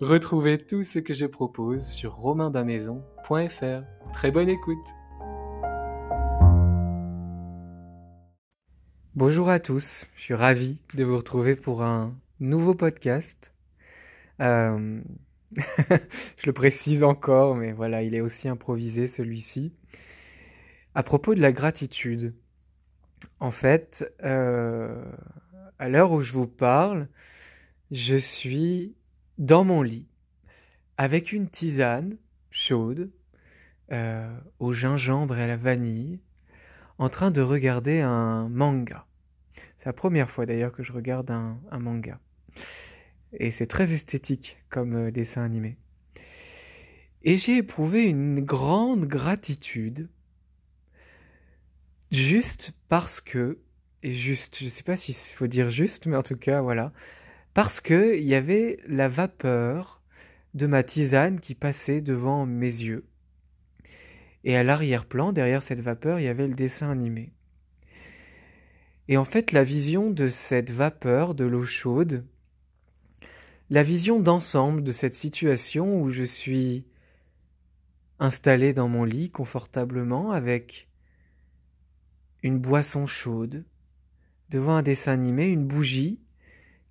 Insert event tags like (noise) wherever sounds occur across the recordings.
Retrouvez tout ce que je propose sur romainbamaison.fr. Très bonne écoute Bonjour à tous, je suis ravi de vous retrouver pour un nouveau podcast. Euh, (laughs) je le précise encore, mais voilà, il est aussi improvisé celui-ci. À propos de la gratitude, en fait, euh, à l'heure où je vous parle, je suis dans mon lit, avec une tisane chaude, euh, au gingembre et à la vanille, en train de regarder un manga. C'est la première fois d'ailleurs que je regarde un, manga. Et c'est très esthétique comme euh, dessin animé. Et j'ai éprouvé une grande gratitude, juste parce que, et juste, je ne sais pas s'il faut dire juste, mais en tout cas, voilà, parce que il y avait la vapeur de ma tisane qui passait devant mes yeux. Et à l'arrière-plan, derrière cette vapeur, il y avait le dessin animé. Et en fait, la vision de cette vapeur, de l'eau chaude, la vision d'ensemble de cette situation où je suis installé dans mon lit confortablement avec une boisson chaude, devant un dessin animé, une bougie,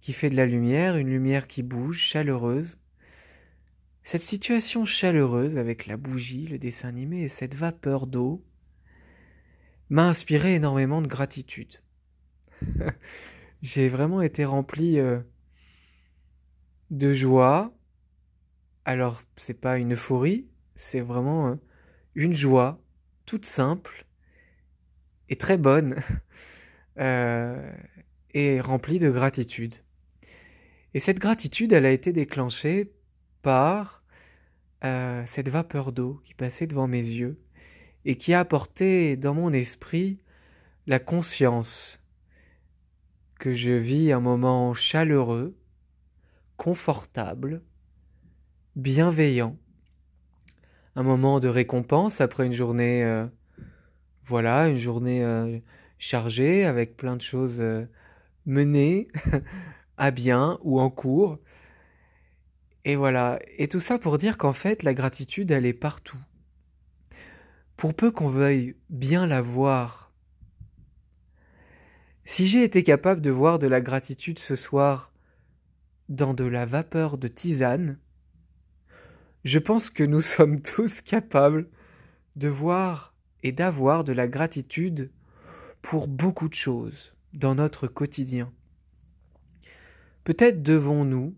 qui fait de la lumière, une lumière qui bouge, chaleureuse. Cette situation chaleureuse avec la bougie, le dessin animé et cette vapeur d'eau m'a inspiré énormément de gratitude. (laughs) J'ai vraiment été rempli euh, de joie. Alors, c'est pas une euphorie, c'est vraiment euh, une joie toute simple et très bonne (laughs) euh, et remplie de gratitude. Et cette gratitude, elle a été déclenchée par euh, cette vapeur d'eau qui passait devant mes yeux et qui a apporté dans mon esprit la conscience que je vis un moment chaleureux, confortable, bienveillant, un moment de récompense après une journée, euh, voilà, une journée euh, chargée avec plein de choses menées. (laughs) bien ou en cours. Et voilà. Et tout ça pour dire qu'en fait, la gratitude, elle est partout. Pour peu qu'on veuille bien la voir. Si j'ai été capable de voir de la gratitude ce soir dans de la vapeur de tisane, je pense que nous (laughs) sommes tous capables de voir et d'avoir de la gratitude pour beaucoup de choses dans notre quotidien. Peut-être devons-nous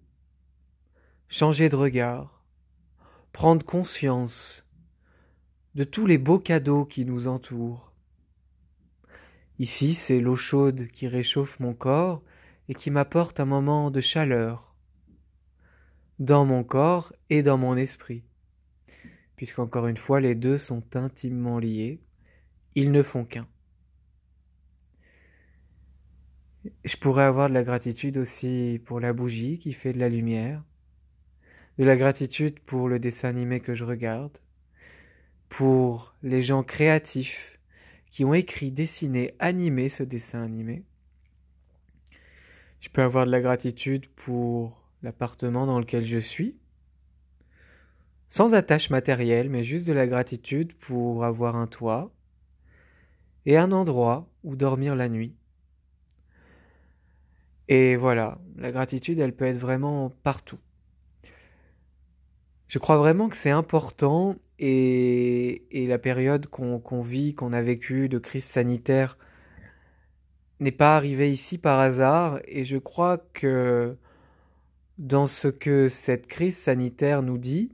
changer de regard, prendre conscience de tous les beaux cadeaux qui nous entourent. Ici, c'est l'eau chaude qui réchauffe mon corps et qui m'apporte un moment de chaleur dans mon corps et dans mon esprit. Puisqu'encore une fois, les deux sont intimement liés, ils ne font qu'un. Je pourrais avoir de la gratitude aussi pour la bougie qui fait de la lumière, de la gratitude pour le dessin animé que je regarde, pour les gens créatifs qui ont écrit, dessiné, animé ce dessin animé. Je peux avoir de la gratitude pour l'appartement dans lequel je suis, sans attache matérielle, mais juste de la gratitude pour avoir un toit et un endroit où dormir la nuit. Et voilà, la gratitude, elle peut être vraiment partout. Je crois vraiment que c'est important et, la période qu'on vit, qu'on a vécue de crise sanitaire n'est pas arrivée ici par hasard et je crois que dans ce que cette crise sanitaire nous dit,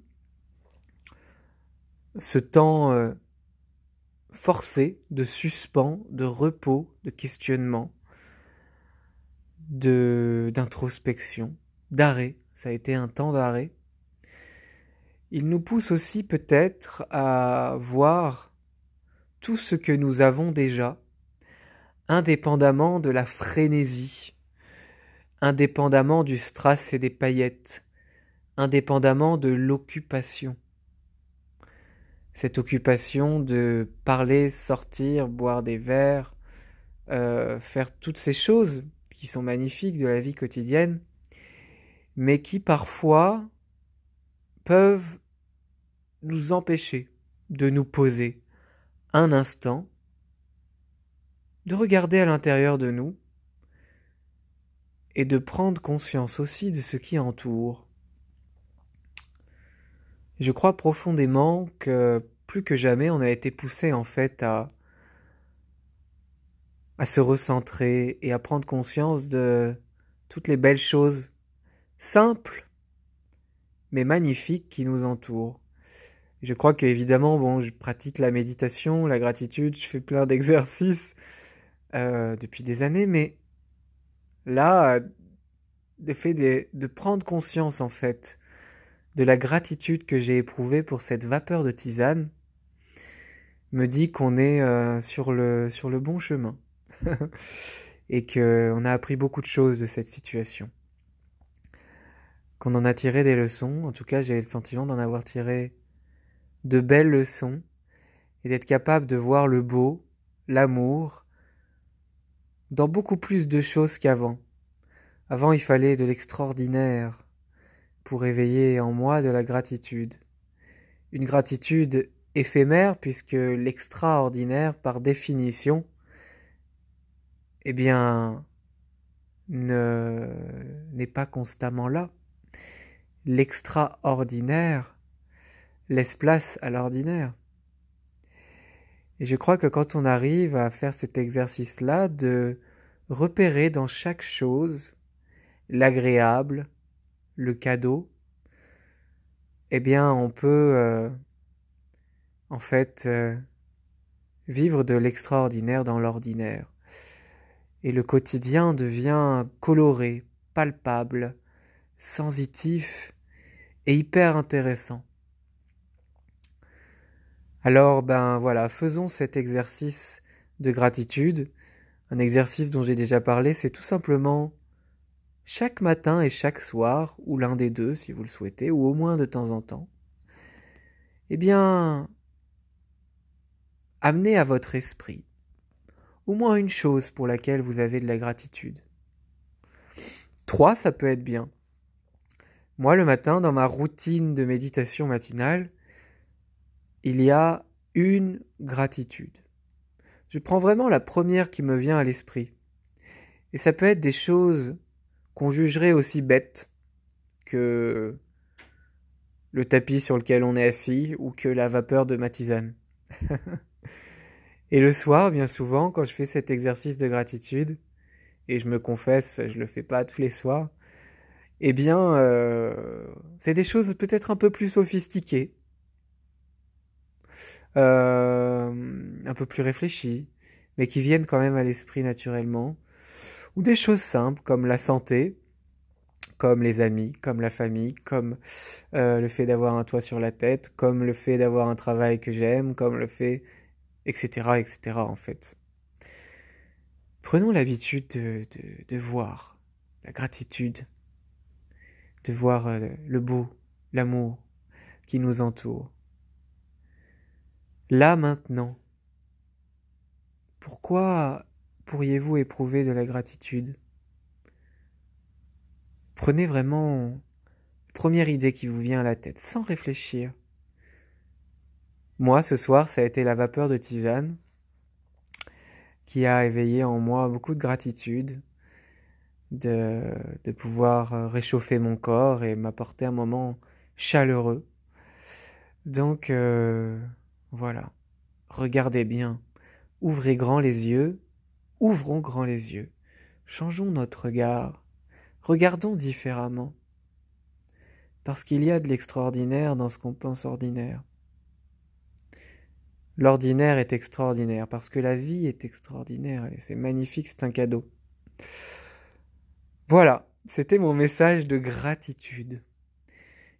ce temps euh, forcé de suspens, de repos, de questionnement, d'introspection, d'arrêt, ça a été un temps d'arrêt. Il nous pousse aussi peut-être à voir tout ce que nous avons déjà, indépendamment de la frénésie, indépendamment du strass et des paillettes, indépendamment de l'occupation cette occupation de parler, sortir, boire des verres, euh, faire toutes ces choses qui sont magnifiques de la vie quotidienne, mais qui parfois peuvent nous empêcher de nous poser un instant, de regarder à l'intérieur de nous et de prendre conscience aussi de ce qui entoure. Je crois profondément que plus que jamais on a été poussé en fait à à se recentrer et à prendre conscience de toutes les belles choses simples mais magnifiques qui nous entourent. Je crois qu'évidemment, bon, je pratique la méditation, la gratitude, je fais plein d'exercices euh, depuis des années, mais là, le fait de, prendre conscience en fait de la gratitude que j'ai éprouvée pour cette vapeur de tisane me dit qu'on est euh, sur le bon chemin (laughs) et qu'on a appris beaucoup de choses de cette situation. Qu'on en a tiré des leçons, en tout cas j'ai le sentiment d'en avoir tiré de belles leçons et d'être capable de voir le beau, l'amour, dans beaucoup plus de choses qu'avant. Avant il fallait de l'extraordinaire, pour éveiller en moi de la gratitude. Une gratitude éphémère puisque l'extraordinaire, par définition, eh bien, ne, n'est pas constamment là. L'extraordinaire laisse place à l'ordinaire. Et je crois que quand on arrive à faire cet exercice-là de repérer dans chaque chose l'agréable, le cadeau, eh bien, on peut euh, en fait euh, vivre de l'extraordinaire dans l'ordinaire. Et le quotidien devient coloré, palpable, sensitif et hyper intéressant. Alors, ben voilà, faisons cet exercice de gratitude. Un exercice dont j'ai déjà parlé, c'est tout simplement chaque matin et chaque soir, ou l'un des deux si vous le souhaitez, ou au moins de temps en temps, eh bien, amenez à votre esprit au moins une chose pour laquelle vous avez de la gratitude. Trois, ça peut être bien. Moi, le matin, dans ma routine de méditation matinale, il y a une gratitude. Je prends vraiment la première qui me vient à l'esprit. Et ça peut être des choses qu'on jugerait aussi bête que le tapis sur lequel on est assis ou que la vapeur de ma tisane. (laughs) et le soir, bien souvent, quand je fais cet exercice de gratitude, et je me confesse, je le fais pas tous les soirs, eh bien, euh, c'est des choses peut-être un peu plus sophistiquées, euh, un peu plus réfléchies, mais qui viennent quand même à l'esprit naturellement ou des choses simples comme la santé, comme les amis, comme la famille, comme euh, le fait d'avoir un toit sur la tête, comme le fait d'avoir un travail que j'aime, comme le fait, etc., etc., en fait. Prenons l'habitude de, de, voir la gratitude, de voir euh, le beau, l'amour qui nous entoure. Là maintenant, pourquoi pourriez-vous éprouver de la gratitude? Prenez vraiment la première idée qui vous vient à la tête, sans réfléchir. Moi, ce soir, ça a été la vapeur de tisane qui a éveillé en moi beaucoup de gratitude de, pouvoir euh, réchauffer mon corps et m'apporter un moment chaleureux. Donc euh, voilà, regardez bien, ouvrez grand les yeux, ouvrons grand les yeux, changeons notre regard, regardons différemment, parce qu'il y a de l'extraordinaire dans ce qu'on pense ordinaire. L'ordinaire est extraordinaire parce que la vie est extraordinaire c'est magnifique, c'est un cadeau. Voilà, c'était mon message de gratitude.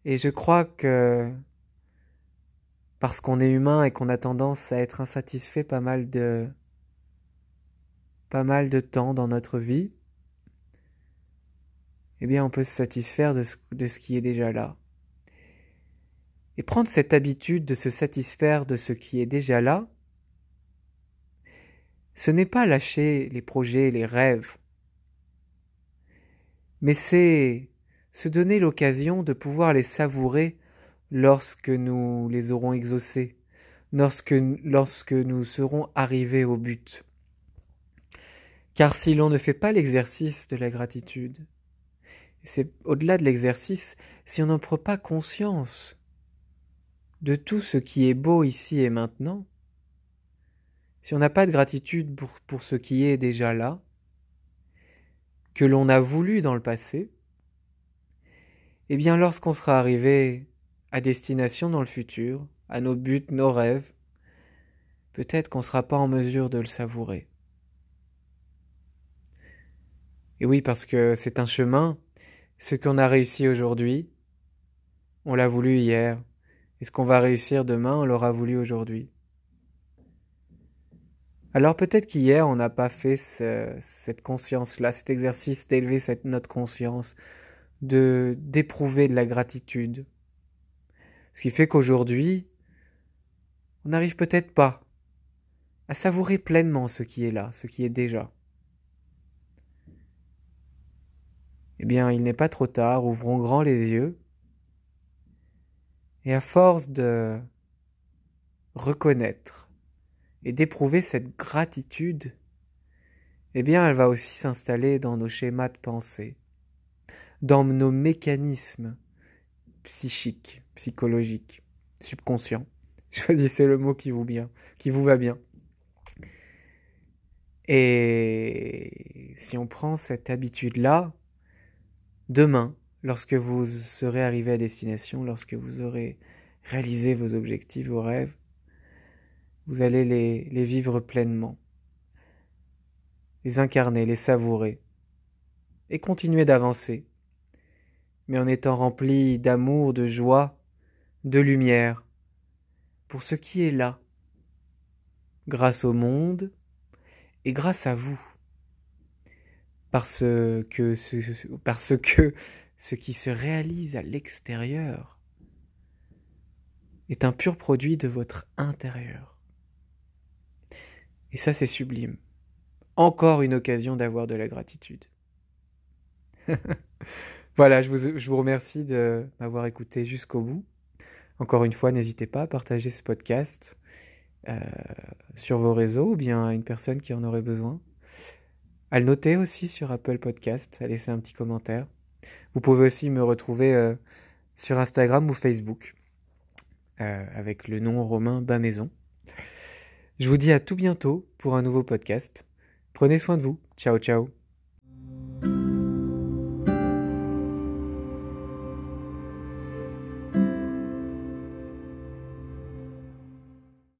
Et je crois que parce qu'on est humain et qu'on a tendance à être insatisfait pas mal de pas mal de temps dans notre vie, eh bien on peut se satisfaire de ce qui est déjà là. Et prendre cette habitude de se satisfaire de ce qui est déjà là, ce n'est pas lâcher les projets, les rêves, mais c'est se donner l'occasion de pouvoir les savourer lorsque nous les aurons exaucés, lorsque, lorsque nous serons arrivés au but. Car si l'on ne fait pas l'exercice de la gratitude, c'est au-delà de l'exercice, si on n'en prend pas conscience de tout ce qui est beau ici et maintenant, si on n'a pas de gratitude pour, ce qui est déjà là, que l'on a voulu dans le passé, eh bien lorsqu'on sera arrivé à destination dans le futur, à nos buts, nos rêves, peut-être qu'on ne sera pas en mesure de le savourer. Et oui, parce que c'est un chemin, ce qu'on a réussi aujourd'hui, on l'a voulu hier, et ce qu'on va réussir demain, on l'aura voulu aujourd'hui. Alors peut-être qu'hier, on n'a pas fait cette conscience-là, cet exercice d'élever cette, notre conscience, de d'éprouver de la gratitude. Ce qui fait qu'aujourd'hui, on n'arrive peut-être pas à savourer pleinement ce qui est là, ce qui est déjà. Eh bien, il n'est pas trop tard, ouvrons grand les yeux et à force de reconnaître et d'éprouver cette gratitude, eh bien elle va aussi s'installer dans nos schémas de pensée, dans nos mécanismes psychiques, psychologiques, subconscients. (laughs) Choisissez le mot qui vous bien, qui vous va bien. Et si on prend cette habitude-là, demain, lorsque vous serez arrivé à destination, lorsque vous aurez réalisé vos objectifs, vos rêves, vous allez les, vivre pleinement, les incarner, les savourer, et continuer d'avancer, mais en étant rempli d'amour, de joie, de lumière, pour ce qui est là, grâce au monde et grâce à vous, parce que ce, parce que ce qui se réalise à l'extérieur est un pur produit de votre intérieur. Et ça, c'est sublime. Encore une occasion d'avoir de la gratitude. (laughs) voilà, je vous, remercie de m'avoir écouté jusqu'au bout. Encore une fois, n'hésitez pas à partager ce podcast euh, sur vos réseaux ou bien à une personne qui en aurait besoin. À le noter aussi sur Apple Podcast, à laisser un petit commentaire. Vous pouvez aussi me retrouver euh, sur Instagram ou Facebook euh, avec le nom romain Bamaison. Je vous dis à tout bientôt pour un nouveau podcast. Prenez soin de vous. Ciao ciao.